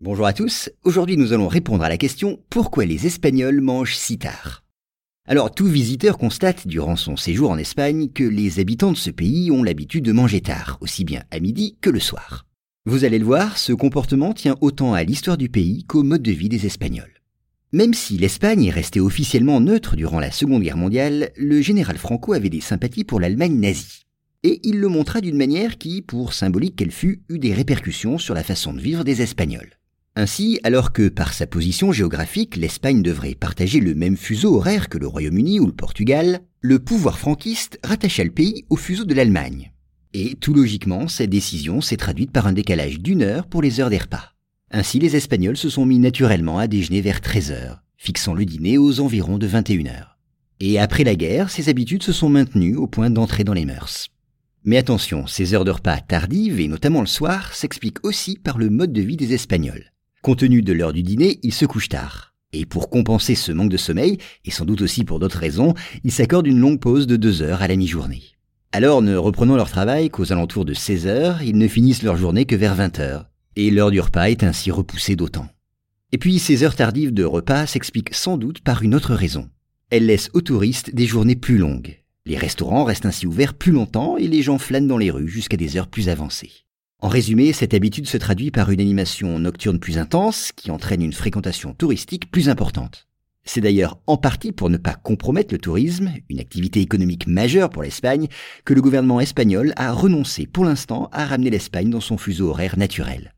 Bonjour à tous, aujourd'hui nous allons répondre à la question pourquoi les Espagnols mangent si tard? Alors tout visiteur constate durant son séjour en Espagne que les habitants de ce pays ont l'habitude de manger tard, aussi bien à midi que le soir. Vous allez le voir, ce comportement tient autant à l'histoire du pays qu'au mode de vie des Espagnols. Même si l'Espagne est restée officiellement neutre durant la Seconde Guerre mondiale, le général Franco avait des sympathies pour l'Allemagne nazie. Et il le montra d'une manière qui, pour symbolique qu'elle fût, eut des répercussions sur la façon de vivre des Espagnols. Ainsi, alors que par sa position géographique, l'Espagne devrait partager le même fuseau horaire que le Royaume-Uni ou le Portugal, le pouvoir franquiste rattacha le pays au fuseau de l'Allemagne. Et tout logiquement, cette décision s'est traduite par un décalage d'une heure pour les heures des repas. Ainsi, les Espagnols se sont mis naturellement à déjeuner vers 13 heures, fixant le dîner aux environs de 21 heures. Et après la guerre, ces habitudes se sont maintenues au point d'entrer dans les mœurs. Mais attention, ces heures de repas tardives, et notamment le soir, s'expliquent aussi par le mode de vie des Espagnols. Compte tenu de l'heure du dîner, ils se couchent tard. Et pour compenser ce manque de sommeil, et sans doute aussi pour d'autres raisons, ils s'accordent une longue pause de deux heures à la mi-journée. Alors, ne reprenant leur travail qu'aux alentours de 16 heures, ils ne finissent leur journée que vers 20 heures. Et l'heure du repas est ainsi repoussée d'autant. Et puis, ces heures tardives de repas s'expliquent sans doute par une autre raison. Elles laissent aux touristes des journées plus longues. Les restaurants restent ainsi ouverts plus longtemps et les gens flânent dans les rues jusqu'à des heures plus avancées. En résumé, cette habitude se traduit par une animation nocturne plus intense qui entraîne une fréquentation touristique plus importante. C'est d'ailleurs en partie pour ne pas compromettre le tourisme, une activité économique majeure pour l'Espagne, que le gouvernement espagnol a renoncé pour l'instant à ramener l'Espagne dans son fuseau horaire naturel.